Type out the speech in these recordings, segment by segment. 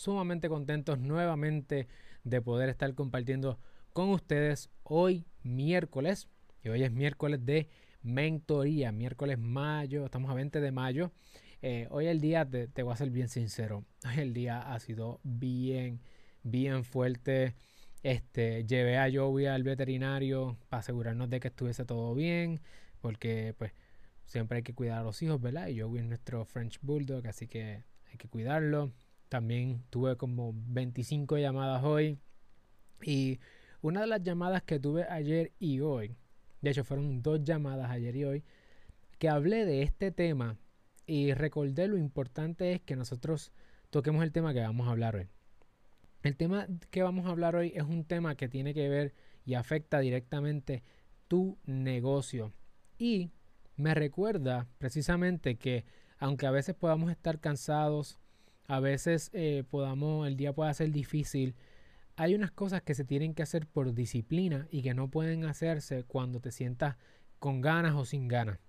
sumamente contentos nuevamente de poder estar compartiendo con ustedes hoy miércoles. Y hoy es miércoles de mentoría, miércoles mayo, estamos a 20 de mayo. Eh, hoy el día, te, te, voy a ser bien sincero, hoy el día ha sido bien, bien fuerte. Este, llevé a Joey al veterinario para asegurarnos de que estuviese todo bien, porque pues siempre hay que cuidar a los hijos, ¿verdad? Y Joey es nuestro French Bulldog, así que hay que cuidarlo. También tuve como 25 llamadas hoy. Y una de las llamadas que tuve ayer y hoy, de hecho fueron dos llamadas ayer y hoy, que hablé de este tema y recordé lo importante es que nosotros toquemos el tema que vamos a hablar hoy. El tema que vamos a hablar hoy es un tema que tiene que ver y afecta directamente tu negocio. Y me recuerda precisamente que aunque a veces podamos estar cansados, a veces eh, podamos, el día pueda ser difícil, hay unas cosas que se tienen que hacer por disciplina y que no pueden hacerse cuando te sientas con ganas o sin ganas.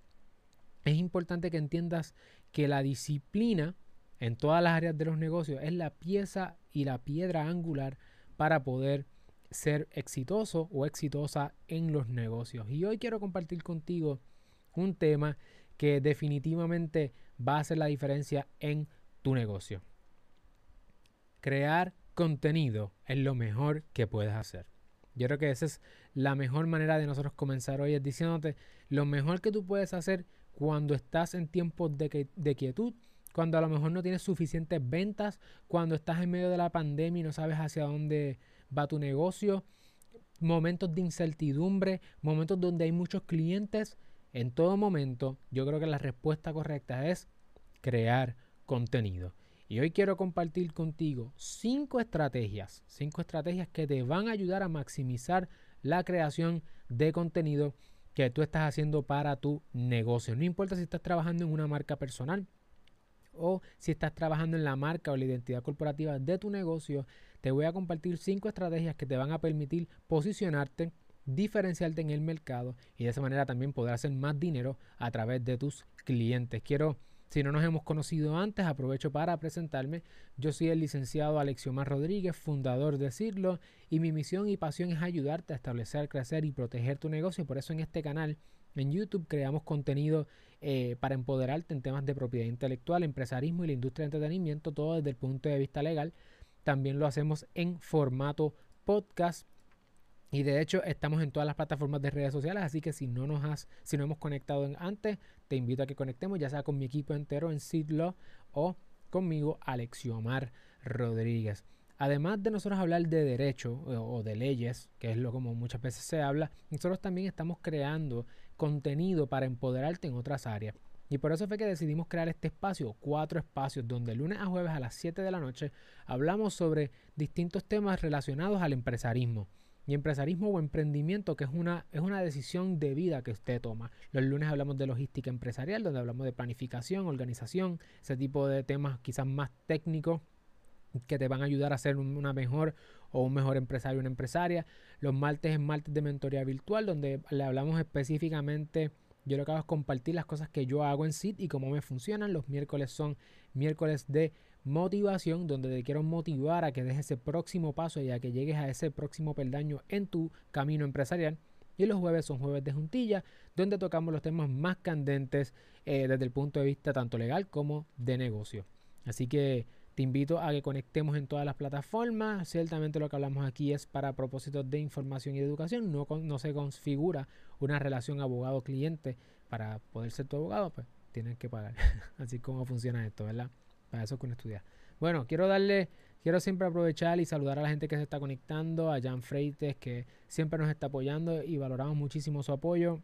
Es importante que entiendas que la disciplina en todas las áreas de los negocios es la pieza y la piedra angular para poder ser exitoso o exitosa en los negocios. Y hoy quiero compartir contigo un tema que definitivamente va a hacer la diferencia en tu negocio. Crear contenido es lo mejor que puedes hacer. Yo creo que esa es la mejor manera de nosotros comenzar hoy, es diciéndote lo mejor que tú puedes hacer cuando estás en tiempos de, de quietud, cuando a lo mejor no tienes suficientes ventas, cuando estás en medio de la pandemia y no sabes hacia dónde va tu negocio, momentos de incertidumbre, momentos donde hay muchos clientes. En todo momento, yo creo que la respuesta correcta es crear contenido. Y hoy quiero compartir contigo cinco estrategias, cinco estrategias que te van a ayudar a maximizar la creación de contenido que tú estás haciendo para tu negocio. No importa si estás trabajando en una marca personal o si estás trabajando en la marca o la identidad corporativa de tu negocio, te voy a compartir cinco estrategias que te van a permitir posicionarte, diferenciarte en el mercado y de esa manera también poder hacer más dinero a través de tus clientes. Quiero si no nos hemos conocido antes, aprovecho para presentarme. Yo soy el licenciado Alexiomar Rodríguez, fundador de Cirlo, y mi misión y pasión es ayudarte a establecer, crecer y proteger tu negocio. Por eso en este canal, en YouTube, creamos contenido eh, para empoderarte en temas de propiedad intelectual, empresarismo y la industria de entretenimiento, todo desde el punto de vista legal. También lo hacemos en formato podcast y de hecho estamos en todas las plataformas de redes sociales, así que si no nos has, si no hemos conectado antes, te invito a que conectemos, ya sea con mi equipo entero en Sidlo o conmigo, Alexiomar Rodríguez. Además de nosotros hablar de derecho o de leyes, que es lo como muchas veces se habla, nosotros también estamos creando contenido para empoderarte en otras áreas. Y por eso fue que decidimos crear este espacio, cuatro espacios, donde lunes a jueves a las 7 de la noche hablamos sobre distintos temas relacionados al empresarismo y empresarismo o emprendimiento, que es una, es una decisión de vida que usted toma. Los lunes hablamos de logística empresarial, donde hablamos de planificación, organización, ese tipo de temas quizás más técnicos que te van a ayudar a ser una mejor o un mejor empresario o una empresaria. Los martes es martes de mentoría virtual, donde le hablamos específicamente, yo lo que hago es compartir las cosas que yo hago en SIT y cómo me funcionan. Los miércoles son miércoles de motivación, donde te quiero motivar a que des ese próximo paso y a que llegues a ese próximo peldaño en tu camino empresarial. Y los jueves son jueves de juntilla, donde tocamos los temas más candentes eh, desde el punto de vista tanto legal como de negocio. Así que te invito a que conectemos en todas las plataformas. Ciertamente lo que hablamos aquí es para propósitos de información y educación. No, no se configura una relación abogado-cliente. Para poder ser tu abogado, pues tienes que pagar. Así como funciona esto, ¿verdad? Para eso es que uno estudia. Bueno, quiero darle, quiero siempre aprovechar y saludar a la gente que se está conectando, a Jan Freites, que siempre nos está apoyando y valoramos muchísimo su apoyo.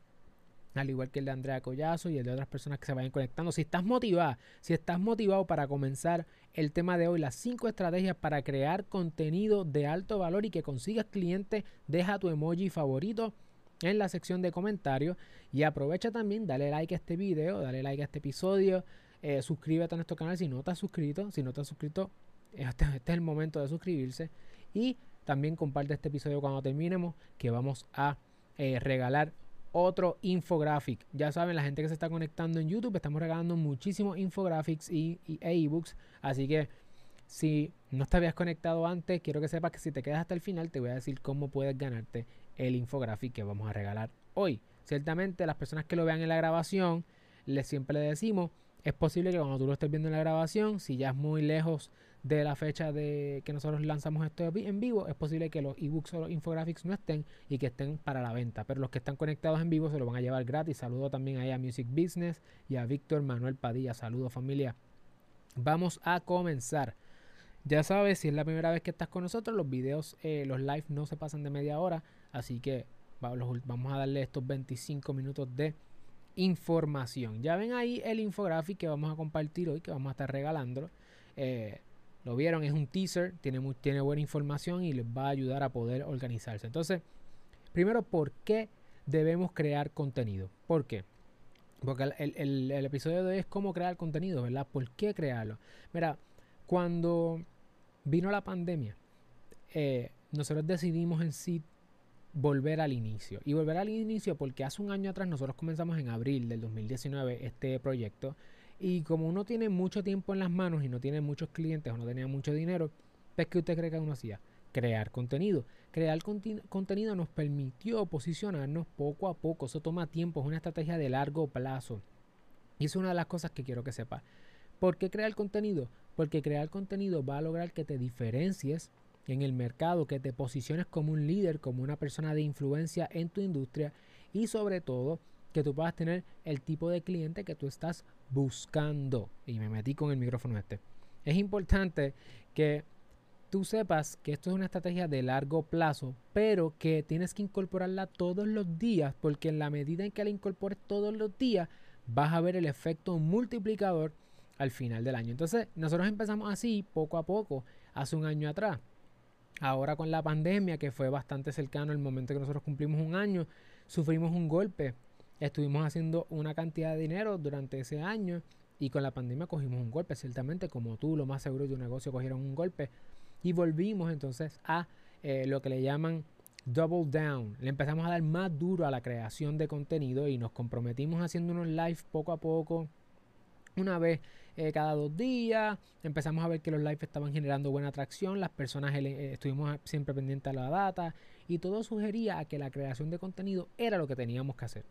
Al igual que el de Andrea Collazo y el de otras personas que se vayan conectando. Si estás motivado, si estás motivado para comenzar el tema de hoy, las cinco estrategias para crear contenido de alto valor y que consigas clientes, deja tu emoji favorito en la sección de comentarios y aprovecha también, dale like a este video, dale like a este episodio, eh, suscríbete a nuestro canal si no te has suscrito. Si no te has suscrito, este, este, es el momento de suscribirse. Y también comparte este episodio cuando terminemos, que vamos a eh, regalar otro infographic. Ya saben, la gente que se está conectando en YouTube, estamos regalando muchísimos infographics y, e ebooks. Así que Si no te habías conectado antes, quiero que sepas que si te quedas hasta el final, te voy a decir cómo puedes ganarte el infographic que vamos a regalar hoy. Ciertamente, las personas que lo vean en la grabación, les siempre le decimos, es posible que cuando tú lo estés viendo en la grabación, si ya es muy lejos de la fecha de que nosotros lanzamos esto en vivo, es posible que los ebooks o los infographics no estén y que estén para la venta. Pero los que están conectados en vivo se lo van a llevar gratis. Saludo también ahí a Music Business y a Víctor Manuel Padilla. Saludos familia. Vamos a comenzar. Ya sabes, si es la primera vez que estás con nosotros, los videos, eh, los live no se pasan de media hora. Así que vamos a darle estos 25 minutos de información. Ya ven ahí el infographic que vamos a compartir hoy, que vamos a estar regalando. Eh, lo vieron, es un teaser, tiene, tiene buena información y les va a ayudar a poder organizarse. Entonces, primero, ¿por qué debemos crear contenido? ¿Por qué? Porque el, episodio de hoy es cómo crear contenido, ¿verdad? ¿Por qué crearlo? Mira, cuando vino la pandemia, eh, nosotros decidimos en sí volver al inicio. Y volver al inicio porque hace un año atrás nosotros comenzamos en abril del 2019 este proyecto. Y como uno tiene mucho tiempo en las manos y no tiene muchos clientes o no tenía mucho dinero, pues ¿qué usted cree que uno hacía? Crear contenido. Crear contenido nos permitió posicionarnos poco a poco. Eso toma tiempo, es una estrategia de largo plazo. Y es una de las cosas que quiero que sepa. ¿Por qué crear contenido? Porque crear contenido va a lograr que te diferencies en el mercado, que te posiciones como un líder, como una persona de influencia en tu industria y sobre todo que tú puedas tener el tipo de cliente que tú estás buscando. Y me metí con el micrófono este. Es importante que tú sepas que esto es una estrategia de largo plazo, pero que tienes que incorporarla todos los días, porque en la medida en que la incorpores todos los días, vas a ver el efecto multiplicador al final del año. Entonces, nosotros empezamos así, poco a poco, hace un año atrás. Ahora con la pandemia, que fue bastante cercano el momento que nosotros cumplimos un año, sufrimos un golpe Estuvimos haciendo una cantidad de dinero durante ese año y con la pandemia cogimos un golpe, ciertamente como tú, lo más seguro de un negocio cogieron un golpe y volvimos entonces a eh, lo que le llaman double down. Le empezamos a dar más duro a la creación de contenido y nos comprometimos haciendo unos live poco a poco, una vez eh, cada dos días. Empezamos a ver que los lives estaban generando buena atracción, las personas eh, estuvimos siempre pendientes a la data y todo sugería a que la creación de contenido era lo que teníamos que hacer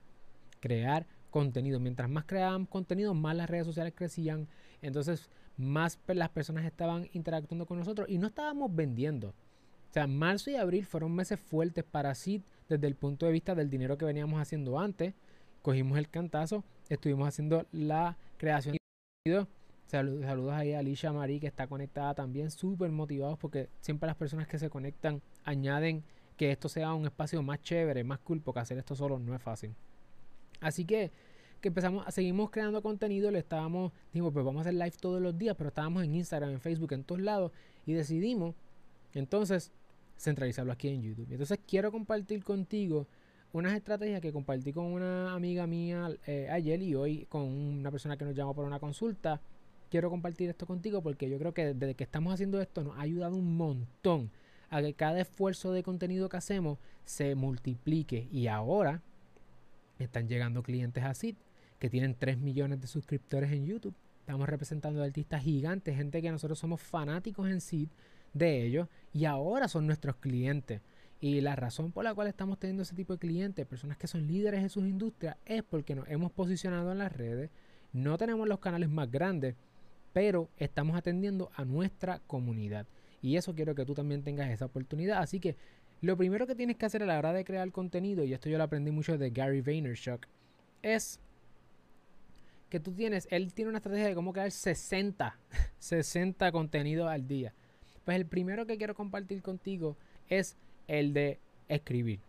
crear contenido. Mientras más creábamos contenido, más las redes sociales crecían. Entonces, más las personas estaban interactuando con nosotros y no estábamos vendiendo. O sea, marzo y abril fueron meses fuertes para sí desde el punto de vista del dinero que veníamos haciendo antes. Cogimos el cantazo, estuvimos haciendo la creación. Saludos, ahí a Alicia Marí que está conectada también, súper motivados porque siempre las personas que se conectan añaden que esto sea un espacio más chévere, más cool, porque hacer esto solo no es fácil. Así que, que empezamos, seguimos creando contenido, le estábamos, dijimos, pues vamos a hacer live todos los días, pero estábamos en Instagram, en Facebook, en todos lados, y decidimos entonces centralizarlo aquí en YouTube. Entonces quiero compartir contigo unas estrategias que compartí con una amiga mía eh, ayer y hoy con una persona que nos llamó por una consulta. Quiero compartir esto contigo porque yo creo que desde que estamos haciendo esto nos ha ayudado un montón a que cada esfuerzo de contenido que hacemos se multiplique. Y ahora están llegando clientes así que tienen 3 millones de suscriptores en YouTube. Estamos representando artistas gigantes, gente que nosotros somos fanáticos en sí de ellos y ahora son nuestros clientes. Y la razón por la cual estamos teniendo ese tipo de clientes, personas que son líderes en sus industrias, es porque nos hemos posicionado en las redes. No tenemos los canales más grandes, pero estamos atendiendo a nuestra comunidad. Y eso quiero que tú también tengas esa oportunidad. Así que lo primero que tienes que hacer a la hora de crear contenido, y esto yo lo aprendí mucho de Gary Vaynerchuk, es que tú tienes, él tiene una estrategia de cómo crear 60, 60 contenidos al día. Pues el primero que quiero compartir contigo es el de escribir.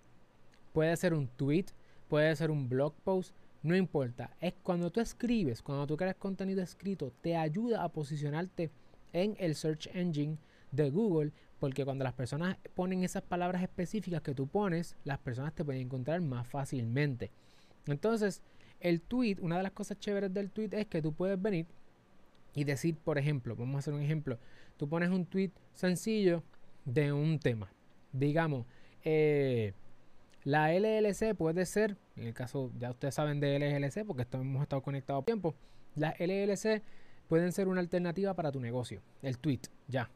Puede ser un tweet, puede ser un blog post, no importa. Es cuando tú escribes, cuando tú creas contenido escrito, te ayuda a posicionarte en el search engine de Google porque cuando las personas ponen esas palabras específicas que tú pones, las personas te pueden encontrar más fácilmente. Entonces, el tweet, una de las cosas chéveres del tweet es que tú puedes venir y decir, por ejemplo, vamos a hacer un ejemplo, tú pones un tweet sencillo de un tema. Digamos, eh, la LLC puede ser, en el caso, ya ustedes saben de LLC porque hemos estado conectados tiempo, la LLC pueden ser una alternativa para tu negocio. El tweet, ya.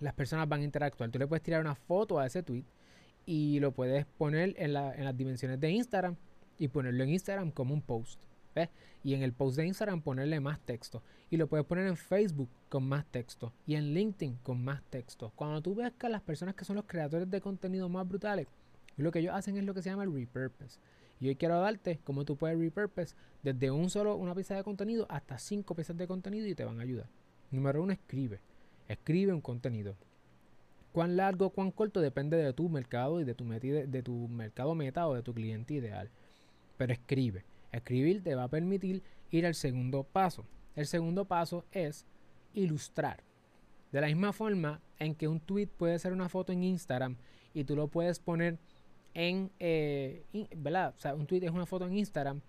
Las personas van a interactuar. Tú le puedes tirar una foto a ese tweet y lo puedes poner en, en las dimensiones de Instagram y ponerlo en Instagram como un post. ¿Ves? Y en el post de Instagram ponerle más texto. Y lo puedes poner en Facebook con más texto. Y en LinkedIn con más texto. Cuando tú ves que las personas que son los creadores de contenido más brutales, lo que ellos hacen es lo que se llama el repurpose. Y hoy quiero darte cómo tú puedes repurpose desde un solo, una pieza de contenido hasta cinco piezas de contenido y te van a ayudar. Número uno, escribe. Escribe un contenido. Cuán largo, cuán corto depende de tu mercado y de tu, de tu mercado meta o de tu cliente ideal. Pero escribe. Escribir te va a permitir ir al segundo paso. El segundo paso es ilustrar. De la misma forma en que un tweet puede ser una foto en Instagram y tú lo puedes poner en, eh, ¿verdad? O sea, un tweet es una foto en Instagram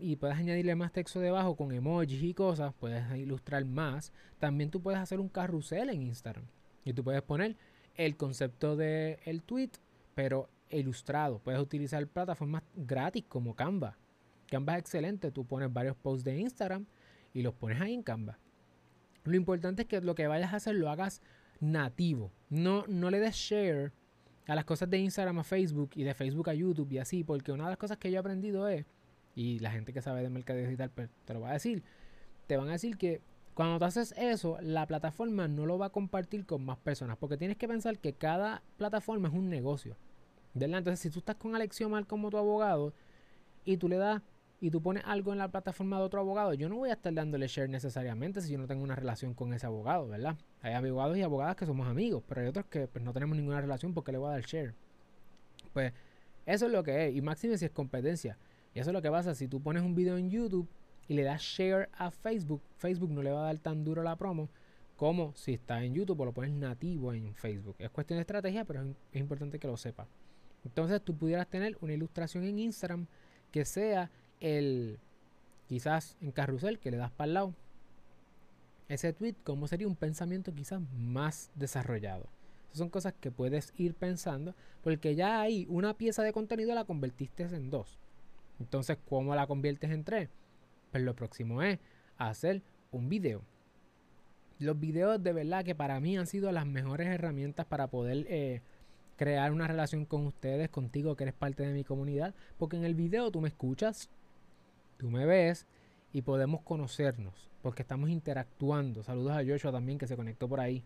y puedes añadirle más texto debajo con emojis y cosas, puedes ilustrar más. También tú puedes hacer un carrusel en Instagram y tú puedes poner el concepto del el tweet, pero ilustrado. Puedes utilizar plataformas gratis como Canva. Canva es excelente, tú pones varios posts de Instagram y los pones ahí en Canva. Lo importante es que lo que vayas a hacer lo hagas nativo. No, no le des share a las cosas de Instagram a Facebook y de Facebook a YouTube y así, porque una de las cosas que yo he aprendido es, y la gente que sabe de mercado digital pues, te lo va a decir, te van a decir que cuando tú haces eso, la plataforma no lo va a compartir con más personas, porque tienes que pensar que cada plataforma es un negocio. ¿verdad? Entonces, si tú estás con Alexiomar como tu abogado y tú le das y tú pones algo en la plataforma de otro abogado, yo no voy a estar dándole share necesariamente si yo no tengo una relación con ese abogado, ¿verdad? Hay abogados y abogadas que somos amigos, pero hay otros que pues, no tenemos ninguna relación porque le voy a dar share. Pues eso es lo que es, y máximo si es competencia. Y eso es lo que pasa, si tú pones un video en YouTube y le das share a Facebook, Facebook no le va a dar tan duro la promo como si está en YouTube o lo pones nativo en Facebook. Es cuestión de estrategia, pero es, importante que lo sepas. Entonces tú pudieras tener una ilustración en Instagram que sea el quizás en carrusel que le das para el lado ese tweet como sería un pensamiento quizás más desarrollado. Esas son cosas que puedes ir pensando porque ya ahí una pieza de contenido la convertiste en dos. Entonces, ¿cómo la conviertes en tres? Pues lo próximo es hacer un video. Los videos de verdad que para mí han sido las mejores herramientas para poder eh, crear una relación con ustedes, contigo que eres parte de mi comunidad. Porque en el video tú me escuchas, tú me ves y podemos conocernos porque estamos interactuando. Saludos a Joshua también que se conectó por ahí.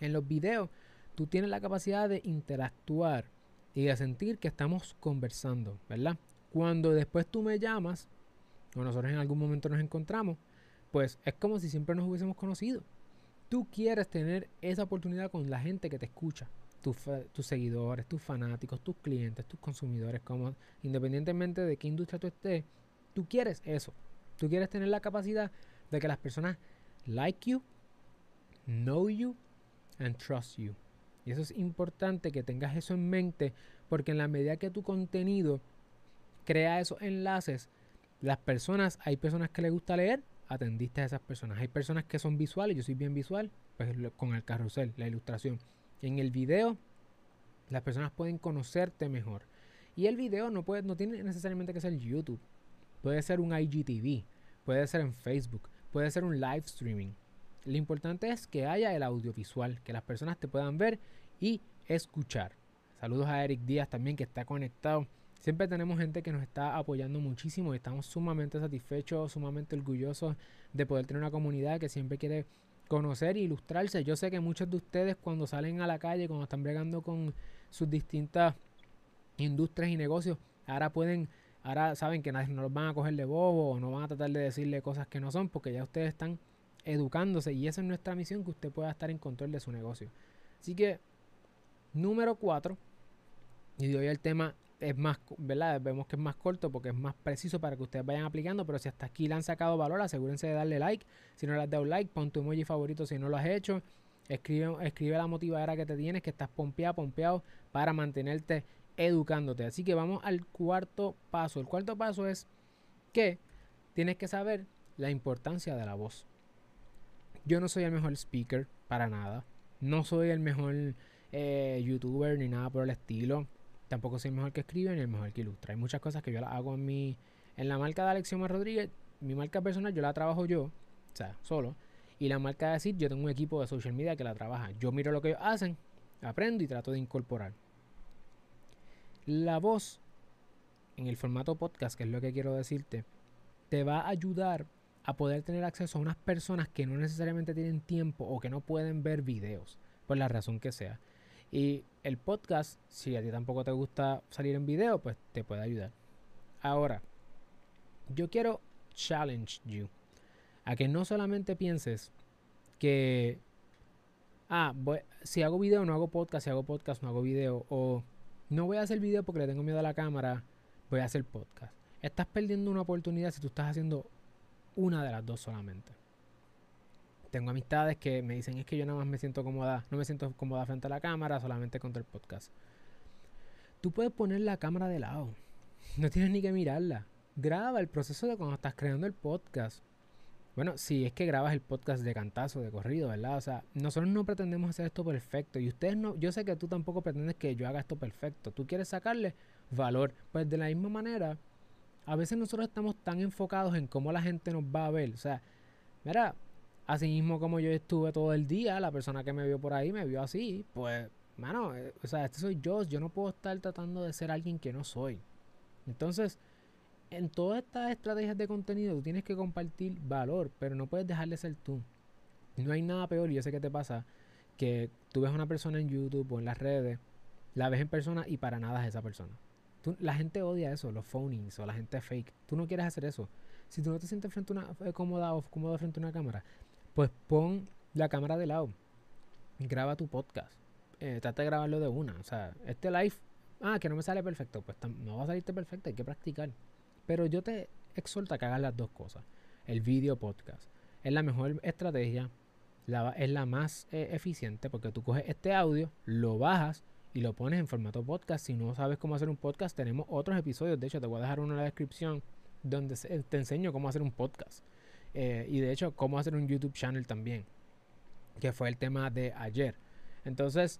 En los videos tú tienes la capacidad de interactuar y de sentir que estamos conversando, ¿verdad? Cuando después tú me llamas o nosotros en algún momento nos encontramos, pues es como si siempre nos hubiésemos conocido. Tú quieres tener esa oportunidad con la gente que te escucha, tus, tus seguidores, tus fanáticos, tus clientes, tus consumidores, como independientemente de qué industria tú estés, Tú quieres eso. Tú quieres tener la capacidad de que las personas like you, know you and trust you. Y eso es importante que tengas eso en mente porque en la medida que tu contenido crea esos enlaces, las personas, hay personas que les gusta leer, atendiste a esas personas. Hay personas que son visuales, yo soy bien visual, pues con el carrusel, la ilustración. En el video, las personas pueden conocerte mejor. Y el video no, puede, no tiene necesariamente que ser YouTube. Puede ser un IGTV, puede ser en Facebook, puede ser un live streaming. Lo importante es que haya el audiovisual, que las personas te puedan ver y escuchar. Saludos a Eric Díaz también que está conectado. Siempre tenemos gente que nos está apoyando muchísimo y estamos sumamente satisfechos, sumamente orgullosos de poder tener una comunidad que siempre quiere conocer e ilustrarse. Yo sé que muchos de ustedes cuando salen a la calle, cuando están bregando con sus distintas industrias y negocios, ahora pueden Ahora saben que no los van a coger de bobo o no van a tratar de decirle cosas que no son porque ya ustedes están educándose y esa es nuestra misión, que usted pueda estar en control de su negocio. Así que, número 4, y hoy el tema es más, ¿verdad? Vemos que es más corto porque es más preciso para que ustedes vayan aplicando, pero si hasta aquí le han sacado valor, asegúrense de darle like. Si no le has dado like, pon tu emoji favorito si no lo has hecho. Escribe, escribe la motivadora que te tienes, que estás pompeado, pompeado para mantenerte educándote. Así que vamos al cuarto paso. El cuarto paso es que tienes que saber la importancia de la voz. Yo no soy el mejor speaker para nada. No soy el mejor eh, youtuber ni nada por el estilo. Tampoco soy el mejor que escribe ni el mejor que ilustra. Hay muchas cosas que yo las hago en mi en la marca de Alexioma Rodríguez. Mi marca personal yo la trabajo yo. sea, solo. Y la marca a decir, yo tengo un equipo de social media que la trabaja. Yo miro lo que ellos hacen, aprendo y trato de incorporar. La voz en el formato podcast, que es lo que quiero decirte, te va a ayudar a poder tener acceso a unas personas que no necesariamente tienen tiempo o que no pueden ver videos, por la razón que sea. Y el podcast, si a ti tampoco te gusta salir en video, pues te puede ayudar. Ahora, yo quiero challenge you a que no solamente pienses que, ah, si hago video no hago podcast, si hago podcast no hago video, o no voy a hacer video porque le tengo miedo a la cámara, voy a hacer podcast. Estás perdiendo una oportunidad si tú estás haciendo una de las dos solamente. Tengo amistades que me dicen es que yo nada más me siento cómoda, no me siento cómoda frente a la cámara, solamente contra el podcast. Tú puedes poner la cámara de lado. No tienes ni que mirarla. Graba el proceso de cuando estás creando el podcast. Bueno, si es que grabas el podcast de cantazo, de corrido, ¿verdad? O sea, nosotros no pretendemos hacer esto perfecto. Y ustedes no, yo sé que tú tampoco pretendes que yo haga esto perfecto. Tú quieres sacarle valor. Pues de la misma manera, a veces nosotros estamos tan enfocados en cómo la gente nos va a ver. O sea, mira, así mismo como yo estuve todo el día, la persona que me vio por ahí me vio así, pues, mano, eh, o sea, este soy yo. Yo no puedo estar tratando de ser alguien que no soy. Entonces, en todas estas estrategias de contenido tú tienes que compartir valor, pero no puedes dejar de ser tú. No hay nada peor, y yo sé que te pasa, que tú ves a una persona en YouTube o en las redes, la ves en persona y para nada es esa persona. la gente odia eso, los phonies o la gente fake. Tú no quieres hacer eso. Si tú no te sientes frente a una, eh, cómoda o cómodo frente a una cámara, pues pon la cámara de lado. Graba tu podcast. Eh, trata de grabarlo de una. O sea, este live, ah, que no me sale perfecto. Pues no va a salirte perfecto, hay que practicar. Pero yo te exhorto a que hagas las dos cosas. El video podcast es la mejor estrategia, es la más eh, eficiente porque tú coges este audio, lo bajas y lo pones en formato podcast. Si no sabes cómo hacer un podcast, tenemos otros episodios. De hecho, te voy a dejar uno en la descripción donde te enseño cómo hacer un podcast. Eh, y de hecho, cómo hacer un YouTube channel también. Que fue el tema de ayer. Entonces,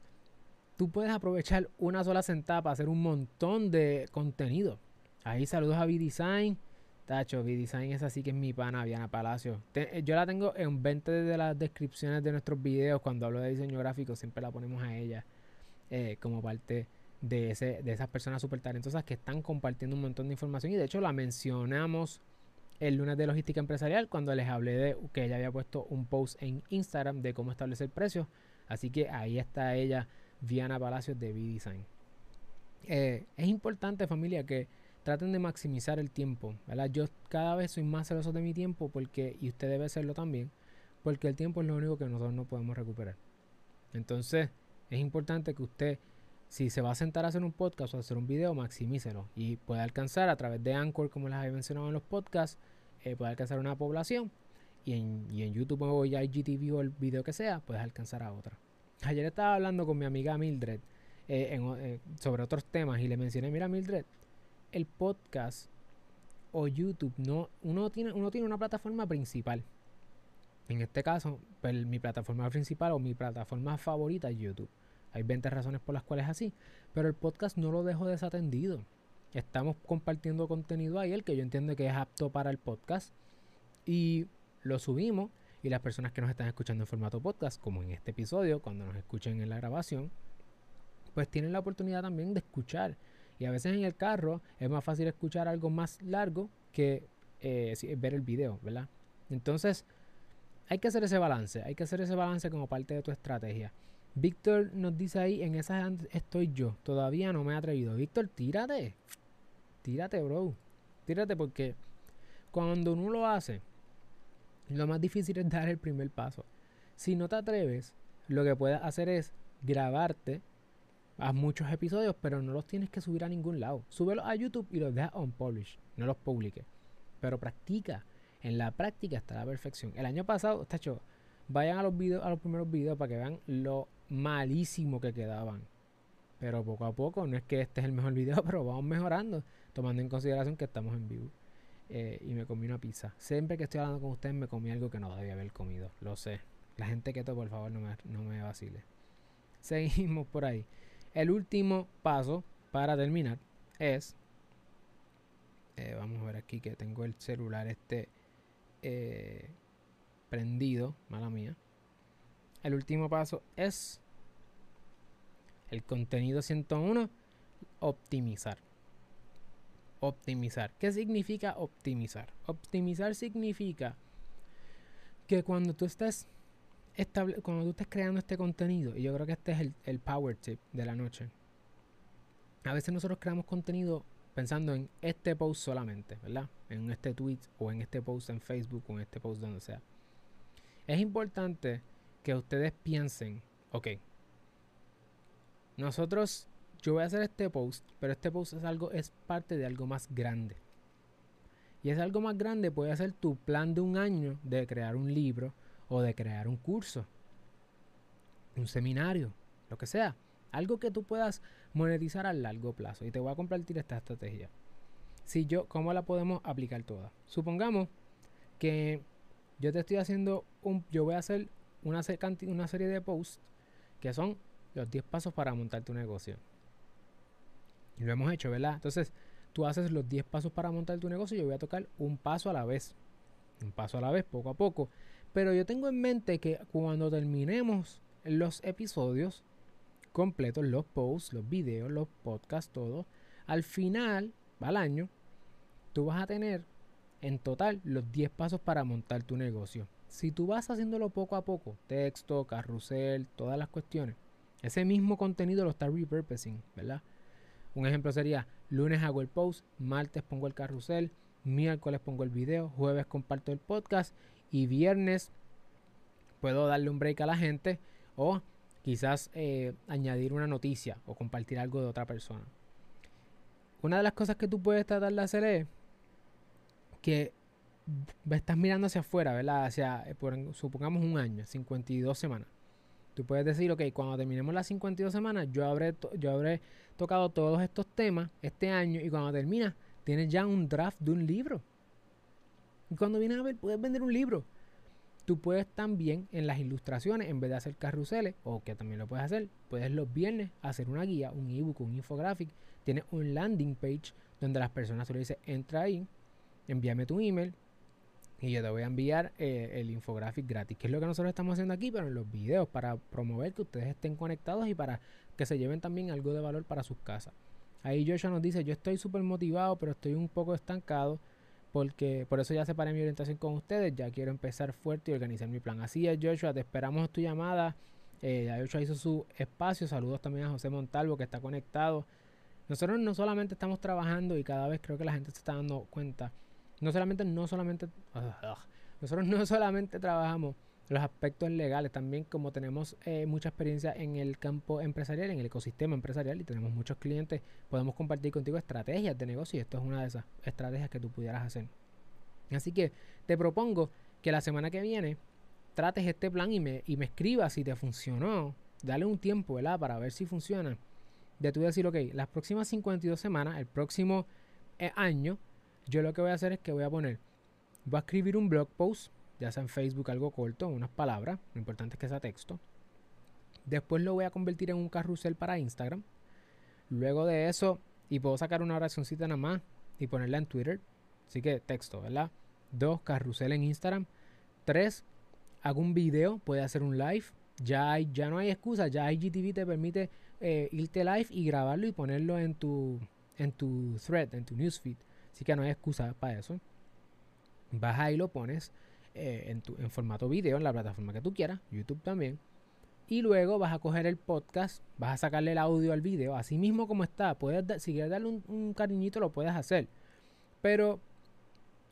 tú puedes aprovechar una sola sentada para hacer un montón de contenido. Ahí saludos a V-Design. Tacho, V-Design es así que es mi pana, Viana Palacio. Eh, yo la tengo en 20 de las descripciones de nuestros videos. Cuando hablo de diseño gráfico, siempre la ponemos a ella eh, como parte de, ese, de esas personas súper talentosas que están compartiendo un montón de información. Y de hecho, la mencionamos el lunes de logística empresarial cuando les hablé de que ella había puesto un post en Instagram de cómo establecer precios. Así que ahí está ella, Viana Palacios de V-Design. Eh, es importante, familia, que traten de maximizar el tiempo, ¿verdad? Yo cada vez soy más celoso de mi tiempo porque, y usted debe serlo también, porque el tiempo es lo único que nosotros no podemos recuperar. Entonces, es importante que usted, si se va a sentar a hacer un podcast o a hacer un video, maximícelo y pueda alcanzar a través de Anchor, como les había mencionado en los podcasts, eh, puede alcanzar una población y en, y en YouTube o ya IGTV o el video que sea, puedes alcanzar a otra. Ayer estaba hablando con mi amiga Mildred eh, eh, sobre otros temas y le mencioné, mira Mildred, el podcast o YouTube, no, uno, tiene, uno tiene una plataforma principal. En este caso, pues, mi plataforma principal o mi plataforma favorita es YouTube. Hay 20 razones por las cuales es así. Pero el podcast no lo dejo desatendido. Estamos compartiendo contenido ahí, el que yo entiendo que es apto para el podcast. Y lo subimos. Y las personas que nos están escuchando en formato podcast, como en este episodio, cuando nos escuchen en la grabación, pues tienen la oportunidad también de escuchar y a veces en el carro es más fácil escuchar algo más largo que eh, ver el video, ¿verdad? Entonces, hay que hacer ese balance, hay que hacer ese balance como parte de tu estrategia. Víctor nos dice ahí, en esa estoy yo, todavía no me he atrevido. Víctor, tírate, tírate, bro, tírate porque cuando uno lo hace, lo más difícil es dar el primer paso. Si no te atreves, lo que puedes hacer es grabarte Haz muchos episodios, pero no los tienes que subir a ningún lado. Súbelos a YouTube y los deja on publish. No los publique. Pero practica. En la práctica está la perfección. El año pasado, hecho. Vayan a los videos, a los primeros videos para que vean lo malísimo que quedaban. Pero poco a poco, no es que este es el mejor video, pero vamos mejorando, tomando en consideración que estamos en vivo. Eh, y me comí una pizza. Siempre que estoy hablando con ustedes me comí algo que no debía haber comido. Lo sé. La gente que por favor, no me, no me vacile. Seguimos por ahí. El último paso para terminar es, eh, vamos a ver aquí que tengo el celular este, eh, prendido, mala mía. El último paso es el contenido 101, optimizar. Optimizar. ¿Qué significa optimizar? Optimizar significa que cuando tú estés cuando tú estés creando este contenido, y yo creo que este es el, el power tip de la noche, a veces nosotros creamos contenido pensando en este post solamente, ¿verdad? En este tweet o en este post en Facebook o en este post donde sea. Es importante que ustedes piensen, ok, nosotros, yo voy a hacer este post, pero este post es algo, es parte de algo más grande. Y es algo más grande puede ser tu plan de un año de crear un libro o de crear un curso, un seminario, lo que sea. Algo que tú puedas monetizar a largo plazo. Y te voy a compartir esta estrategia. Si yo, ¿cómo la podemos aplicar toda? Supongamos que yo te estoy haciendo un, yo voy a hacer una, serie de posts que son los 10 pasos para montar tu negocio. Y lo hemos hecho, ¿verdad? Entonces, tú haces los 10 pasos para montar tu negocio y yo voy a tocar un paso a la vez. Un paso a la vez, poco a poco. Pero yo tengo en mente que cuando terminemos los episodios, completos, los posts, los videos, los podcasts, todo. Al final, al año, tú vas a tener en total los 10 pasos para montar tu negocio. Si tú vas haciéndolo poco a poco, texto, carrusel, todas las cuestiones, ese mismo contenido lo está repurposing, ¿verdad? Un ejemplo sería, lunes hago el post, martes pongo el carrusel, miércoles pongo el video, jueves comparto el podcast y viernes puedo darle un break a la gente o quizás eh, añadir una noticia o compartir algo de otra persona. Una de las cosas que tú puedes tratar de hacer es que estás mirando hacia afuera, ¿verdad? Hacia, eh, supongamos un año, 52 semanas. Tú puedes decir, ok, cuando terminemos las 52 semanas, yo habré, yo habré tocado todos estos temas este año y cuando termina, tienes ya un draft de un libro. Y cuando vienes a ver, puedes vender un libro. Tú puedes también en las ilustraciones, en vez de hacer carruseles, o que también lo puedes hacer, puedes los viernes hacer una guía, un ebook, un infographic. Tienes un landing page donde las personas tú le dices, entra ahí, envíame tu email y yo te voy a enviar eh, el infographic gratis, que es lo que nosotros estamos haciendo aquí, pero en los videos, para promover que ustedes estén conectados y para que se lleven también algo de valor para sus casas. Ahí Joshua nos dice, yo estoy súper motivado, pero estoy un poco estancado porque por eso ya separé mi orientación con ustedes, ya quiero empezar fuerte y organizar mi plan. Así es, Joshua, te esperamos tu llamada. Eh, Joshua hizo su espacio. Saludos también a José Montalvo que está conectado. Nosotros no solamente estamos trabajando y cada vez creo que la gente se está dando cuenta. No solamente, no solamente, nosotros no solamente trabajamos los aspectos legales. También como tenemos eh, mucha experiencia en el campo empresarial, en el ecosistema empresarial y tenemos muchos clientes, podemos compartir contigo estrategias de negocio y esto es una de esas estrategias que tú pudieras hacer. Así que te propongo que la semana que viene trates este plan y me, y me escribas si te funcionó. Dale un tiempo, ¿verdad? Para ver si funciona. De tú decir, ok, las próximas 52 semanas, el próximo eh, año, yo lo que voy a hacer es que voy a poner, voy a escribir un blog post ya sea en Facebook algo corto, unas palabras, lo importante es que sea texto. Después lo voy a convertir en un carrusel para Instagram. Luego de eso, y puedo sacar una oracióncita nada más y ponerla en Twitter. Así que texto, ¿verdad? Dos, carrusel en Instagram. Tres, hago un video, puede hacer un live. Ya, hay, ya no hay excusa, ya IGTV te permite eh, irte live y grabarlo y ponerlo en tu, en tu thread, en tu newsfeed. Así que no hay excusa para eso. Vas y lo pones. Eh, en, formato video en la plataforma que tú quieras, YouTube también. Y luego vas a coger el podcast, vas a sacarle el audio al video, así mismo como está. Puedes, si quieres darle un, cariñito, lo puedes hacer. Pero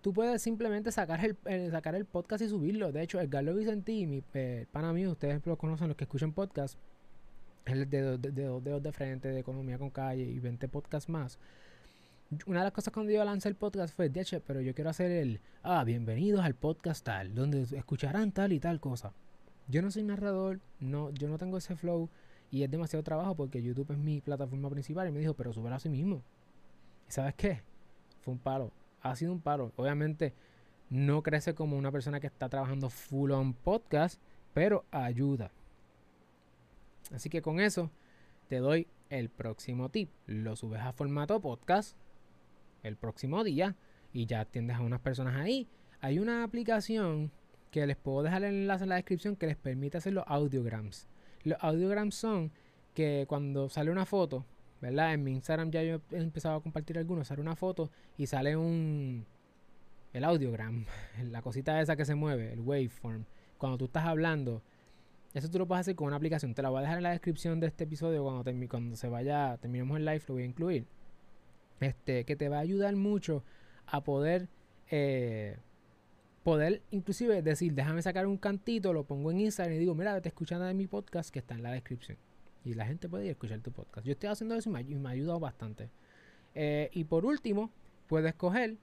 tú puedes simplemente sacar el, sacar el podcast y subirlo. De hecho, Edgardo Vicentí, mi eh, pana mío, ustedes lo conocen, los que escuchan podcast, el de dos de, de, de, frente, de economía con calle y 20 podcasts más una de las cosas cuando yo lancé el podcast fue, de hecho, pero yo quiero hacer el, ah, bienvenidos al podcast tal, donde escucharán tal y tal cosa. Yo no soy narrador, no, yo no tengo ese flow y es demasiado trabajo porque YouTube es mi plataforma principal y me dijo, pero súbelo a sí mismo. ¿Y sabes qué? Fue un paro, ha sido un paro. Obviamente no crece como una persona que está trabajando full on podcast, pero ayuda. Así que con eso te doy el próximo tip. Lo subes a formato podcast el próximo día y ya atiendes a unas personas ahí. Hay una aplicación que les puedo dejar el enlace en la descripción que les permite hacer los audiograms. Los audiograms son que cuando sale una foto, ¿verdad? En mi Instagram ya yo he empezado a compartir algunos, sale una foto y sale un... el audiogram, la cosita esa que se mueve, el waveform. Cuando tú estás hablando, eso tú lo puedes hacer con una aplicación. Te la voy a dejar en la descripción de este episodio cuando, cuando se vaya, terminemos el live, lo voy a incluir. Este, que te va a ayudar mucho a poder eh, poder inclusive decir, déjame sacar un cantito, lo pongo en Instagram y digo, mira, te escuchando de mi podcast que está en la descripción. Y la gente puede ir a escuchar tu podcast. Yo estoy haciendo eso y me, ha ayudado bastante. Eh, y por último, puedes coger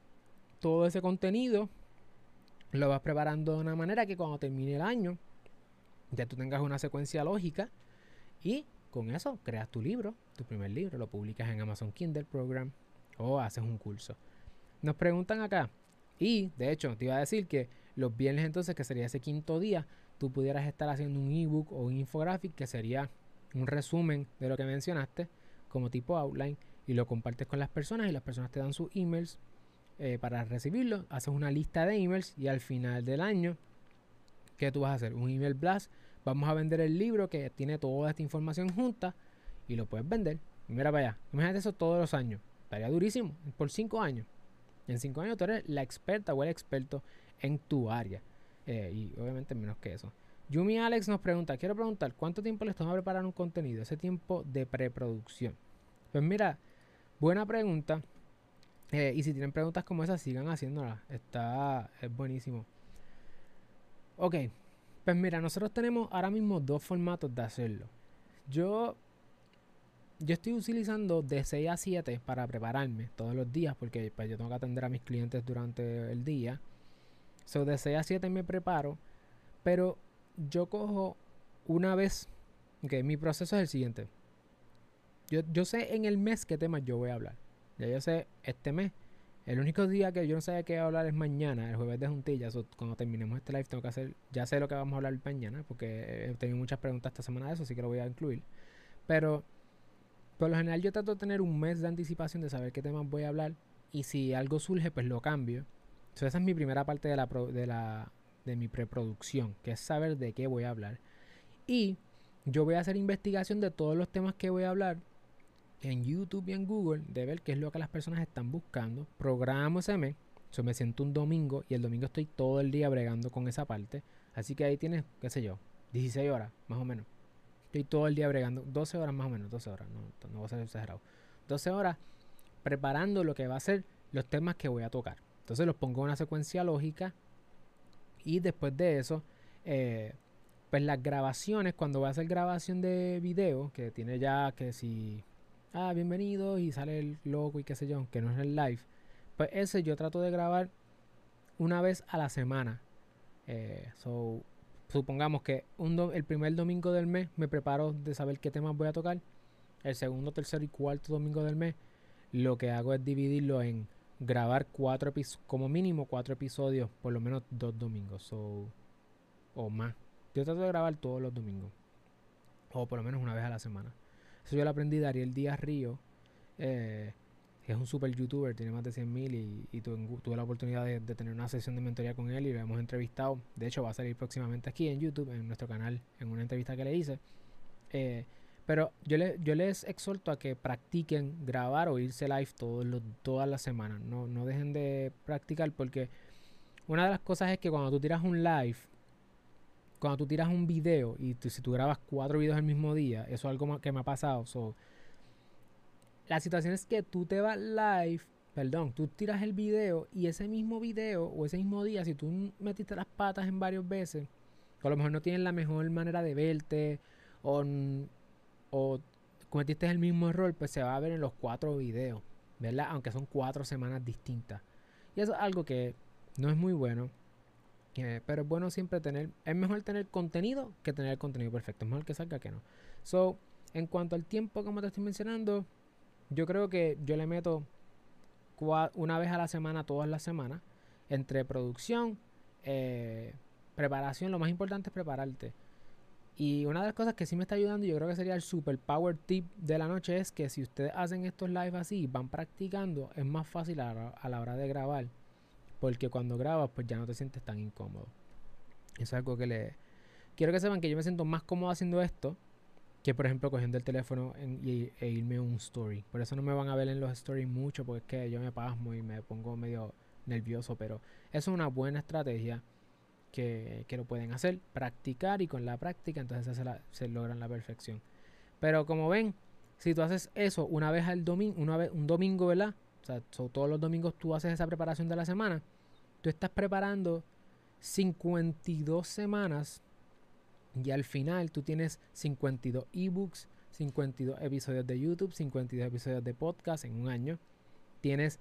todo ese contenido, lo vas preparando de una manera que cuando termine el año, ya tú tengas una secuencia lógica y con eso creas tu libro, tu primer libro, lo publicas en Amazon Kindle Program o haces un curso. Nos preguntan acá, y de hecho te iba a decir que los viernes entonces, que sería ese quinto día, tú pudieras estar haciendo un ebook o un infographic que sería un resumen de lo que mencionaste como tipo outline y lo compartes con las personas y las personas te dan sus emails eh, para recibirlo, haces una lista de emails y al final del año, ¿qué tú vas a hacer? Un email blast, vamos a vender el libro que tiene toda esta información junta y lo puedes vender. mira para allá, imagínate eso todos los años, estaría durísimo, por cinco años. En cinco años tú eres la experta o el experto en tu área. Eh, y obviamente menos que eso. Yumi Alex nos pregunta, quiero preguntar, ¿cuánto tiempo les toma preparar un contenido? Ese tiempo de preproducción. Pues mira, buena pregunta. Eh, y si tienen preguntas como esas, sigan haciéndolas. Está, es buenísimo. Ok, pues mira, nosotros tenemos ahora mismo dos formatos de hacerlo. Yo yo estoy utilizando de 6 a 7 para prepararme todos los días porque pues, yo tengo que atender a mis clientes durante el día. So, de 6 a 7 me preparo, pero yo cojo una vez, que mi proceso es el siguiente. Yo, yo sé en el mes qué temas yo voy a hablar. Ya yo sé este mes. El único día que yo no sé qué hablar es mañana, el jueves de juntillas. cuando terminemos este live tengo que hacer, ya sé lo que vamos a hablar mañana, porque he tenido muchas preguntas esta semana de eso, así que lo voy a incluir. Pero por lo general yo trato de tener un mes de anticipación de saber qué temas voy a hablar y si algo surge pues lo cambio. esa es mi primera parte de, la, de, la, de mi preproducción, que es saber de qué voy a hablar. Y yo voy a hacer investigación de todos los temas que voy a hablar en YouTube y en Google, de ver qué es lo que las personas están buscando. Programo ese mes. Yo me siento un domingo y el domingo estoy todo el día bregando con esa parte. Así que ahí tienes, qué sé yo, 16 horas, más o menos. Estoy todo el día bregando, 12 horas más o menos, 12 horas, no, no voy a ser exagerado. 12 horas preparando lo que va a ser los temas que voy a tocar. Entonces los pongo en una secuencia lógica y después de eso, eh, pues las grabaciones, cuando voy a hacer grabación de video, que tiene ya que si, ah, bienvenido y sale el logo y qué sé yo, que no es el live, pues ese yo trato de grabar una vez a la semana. Eh, so, supongamos que el primer domingo del mes me preparo de saber qué temas voy a tocar. El segundo, tercero y cuarto domingo del mes, lo que hago es dividirlo en grabar cuatro episodios, como mínimo cuatro episodios, por lo menos dos domingos o más. Yo trato de grabar todos los domingos, o por lo menos una vez a la semana. Eso yo lo aprendí de Ariel Díaz Río. Eh, es un super youtuber, tiene más de 100.000 y, y tuve, la oportunidad de, tener una sesión de mentoría con él y lo hemos entrevistado. De hecho, va a salir próximamente aquí en YouTube, en nuestro canal, en una entrevista que le hice. Eh, pero yo les exhorto a que practiquen grabar o irse live todos los, todas las semanas. No, no dejen de practicar porque una de las cosas es que cuando tú tiras un live, cuando tú tiras un video y si tú grabas cuatro videos el mismo día, eso es algo que me ha pasado. So, la situación es que tú te vas live, perdón, tú tiras el video y ese mismo video o ese mismo día, si tú metiste las patas en varias veces, a lo mejor no tienes la mejor manera de verte, o, o cometiste el mismo error, pues se va a ver en los cuatro videos, ¿verdad? Aunque son cuatro semanas distintas. Y eso es algo que no es muy bueno. Pero es bueno siempre tener, es mejor tener contenido que tener contenido perfecto. Es mejor que salga que no. So, en cuanto al tiempo, como te estoy mencionando, yo creo que yo le meto una vez a la semana, todas las semanas, entre producción, eh, preparación. Lo más importante es prepararte. Y una de las cosas que sí me está ayudando, yo creo que sería el super power tip de la noche, es que si ustedes hacen estos live así, van practicando, es más fácil a la, hora de grabar. Porque cuando grabas, pues ya no te sientes tan incómodo. Es algo que le... Quiero que sepan que yo me siento más cómodo haciendo esto que, por ejemplo, cogiendo el teléfono y, e irme a un story. Por eso no me van a ver en los stories mucho, porque es que yo me pasmo y me pongo medio nervioso, pero eso es una buena estrategia que, lo pueden hacer, practicar y con la práctica entonces se, se logran la perfección. Pero como ven, si tú haces eso una vez al domingo, una vez, un domingo, ¿verdad? O sea, todos los domingos tú haces esa preparación de la semana, tú estás preparando 52 semanas y al final tú tienes 52 ebooks, 52 episodios de YouTube, 52 episodios de podcast en un año. Tienes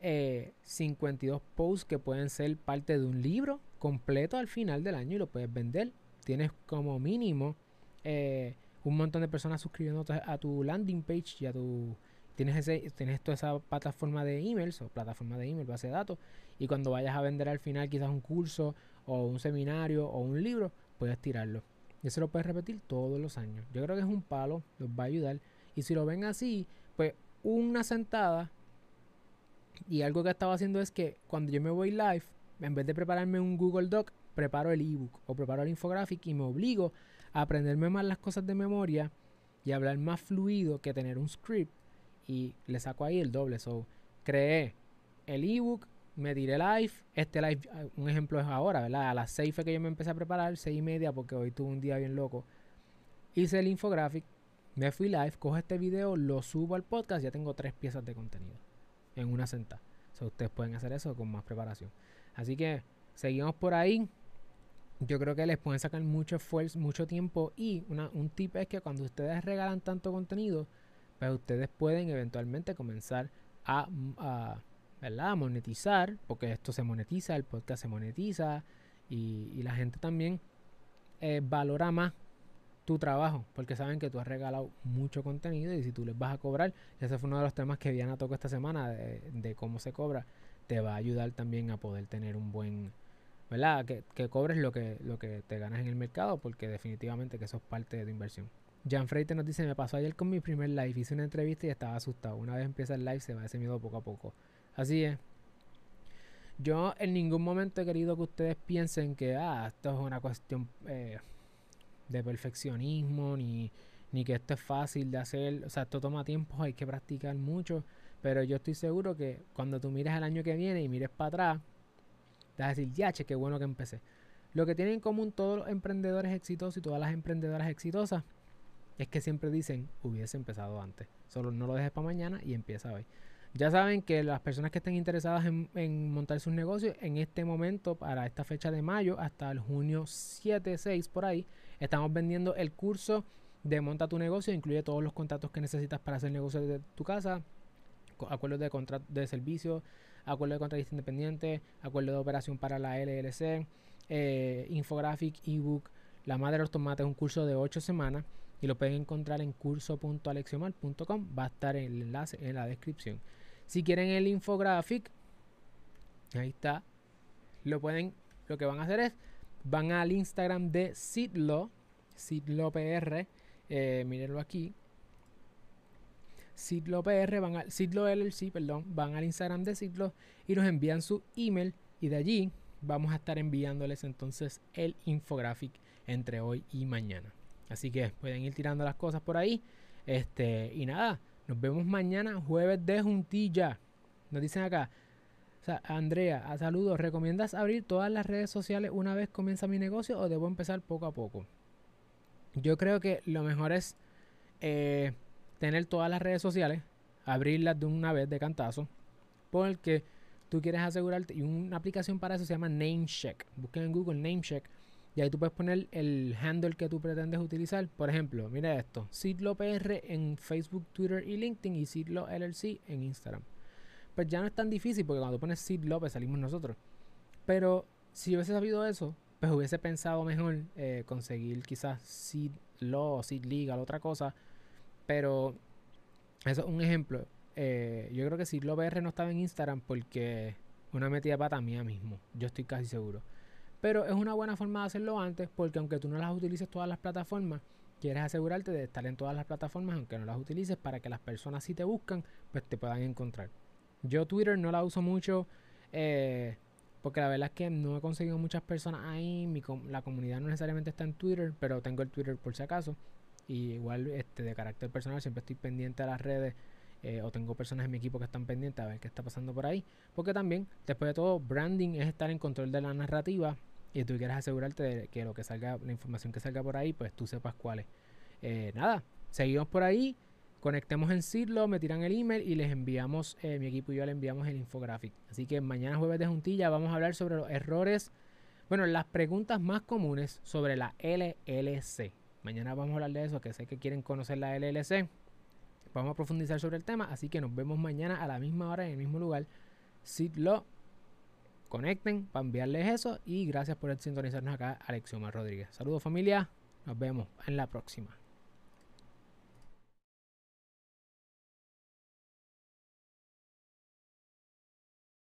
52 eh, posts que pueden ser parte de un libro completo al final del año y lo puedes vender. Tienes como mínimo eh, un montón de personas suscribiendo a tu landing page y a tu tienes ese tienes toda esa plataforma de emails o plataforma de email base de datos y cuando vayas a vender al final quizás un curso o un seminario o un libro puedes tirarlo. Y eso lo puedes repetir todos los años. Yo creo que es un palo los va a ayudar. Y si lo ven así pues una sentada y algo que estaba haciendo es que cuando yo me voy live, en vez de prepararme un Google Doc, preparo el ebook o preparo el infographic y me obligo a aprenderme más las cosas de memoria y hablar más fluido que tener un script y le saco ahí el doble. So, creé el ebook, me diré live. Este live, ah, un ejemplo es ahora, ¿verdad? A las 6 fue que yo me empecé a preparar, 6 y media, porque hoy tuve un día bien loco. Hice el infographic, me fui live, cojo este video, lo subo al podcast, ya tengo tres piezas de contenido en una sentada. So, ustedes pueden hacer eso con más preparación. Así que seguimos por ahí. Yo creo que les pueden sacar mucho esfuerzo, mucho tiempo. Y una, un tip es que cuando ustedes regalan tanto contenido, pues ustedes pueden eventualmente comenzar a, a, monetizar, porque esto se monetiza, el podcast se monetiza y, la gente también eh, valora más tu trabajo, porque saben que tú has regalado mucho contenido y si tú les vas a cobrar, ese fue uno de los temas que Diana tocó esta semana de, cómo se cobra, te va a ayudar también a poder tener un buen, ¿verdad? Que, que, cobres lo que, lo que te ganas en el mercado, porque definitivamente que eso es parte de tu inversión. Jan Freite nos dice, me pasó ayer con mi primer live, hice una entrevista y estaba asustado. Una vez empieza el live se va ese miedo poco a poco. Así es. Yo en ningún momento he querido que ustedes piensen que, ah, esto es una cuestión... Eh, de perfeccionismo, ni, ni que esto es fácil de hacer. O sea, esto toma tiempo, hay que practicar mucho. Pero yo estoy seguro que cuando tú mires el año que viene y mires para atrás, te vas a decir, ya, che, qué bueno que empecé. Lo que tienen en común todos los emprendedores exitosos y todas las emprendedoras exitosas es que siempre dicen, hubiese empezado antes. Solo no lo dejes para mañana y empieza hoy. Ya saben que las personas que estén interesadas en, montar sus negocios en este momento, para esta fecha de mayo, hasta el junio 7, 6 por ahí, estamos vendiendo el curso de Monta tu negocio. Incluye todos los contratos que necesitas para hacer negocio de tu casa, acuerdos de contrato de servicio, acuerdo de contratista independiente, acuerdo de operación para la LLC, eh, infographic, ebook. La madre de los tomates es un curso de 8 semanas y lo pueden encontrar en curso.alexiomar.com. Va a estar el enlace en la descripción. Si quieren el infographic, ahí está. Lo pueden, lo que van a hacer es, van al Instagram de Sidlo, SidloPR, eh, mírenlo aquí. Sidlo PR, van al Sidlo LLC, perdón, van al Instagram de Sidlo y nos envían su email y de allí vamos a estar enviándoles entonces el infographic entre hoy y mañana. Así que pueden ir tirando las cosas por ahí. Este, y nada, nos vemos mañana, jueves de juntilla. Nos dicen acá. Andrea, a saludos. ¿Recomiendas abrir todas las redes sociales una vez comienza mi negocio o debo empezar poco a poco? Yo creo que lo mejor es eh, tener todas las redes sociales, abrirlas de una vez de cantazo, porque tú quieres asegurarte. Y una aplicación para eso se llama NameCheck. Busquen en Google NameCheck y ahí tú puedes poner el handle que tú pretendes utilizar. Por ejemplo, mira esto: Sidlo PR en Facebook, Twitter y LinkedIn y Sidlo LLC en Instagram. Pues ya no es tan difícil porque cuando pones Sid López salimos nosotros. Pero si hubiese sabido eso, pues hubiese pensado mejor eh, conseguir quizás Sid Law o Sid otra cosa. Pero eso es un ejemplo. Eh, yo creo que PR no estaba en Instagram porque una metida pata mía mismo. Yo estoy casi seguro. Pero es una buena forma de hacerlo antes porque aunque tú no las utilices todas las plataformas, quieres asegurarte de estar en todas las plataformas aunque no las utilices para que las personas si te buscan, pues te puedan encontrar. Yo Twitter no la uso mucho eh, porque la verdad es que no he conseguido muchas personas ahí. Mi la comunidad no necesariamente está en Twitter, pero tengo el Twitter por si acaso. Y igual este, de carácter personal siempre estoy pendiente a las redes eh, o tengo personas en mi equipo que están pendientes a ver qué está pasando por ahí. Porque también, después de todo, branding es estar en control de la narrativa y tú quieres asegurarte de que lo que salga, la información que salga por ahí, pues tú sepas cuál es. Eh, nada, seguimos por ahí. Conectemos en Cirlo, me tiran el email y les enviamos, eh, mi equipo y yo le enviamos el infographic. Así que mañana jueves de juntilla vamos a hablar sobre los errores, bueno, las preguntas más comunes sobre la LLC. Mañana vamos a hablar de eso, que sé que quieren conocer la LLC. Vamos a profundizar sobre el tema, así que nos vemos mañana a la misma hora en el mismo lugar. Sidlo, conecten para enviarles eso y gracias por sintonizarnos acá, Alexioma Rodríguez. Saludos familia, nos vemos en la próxima.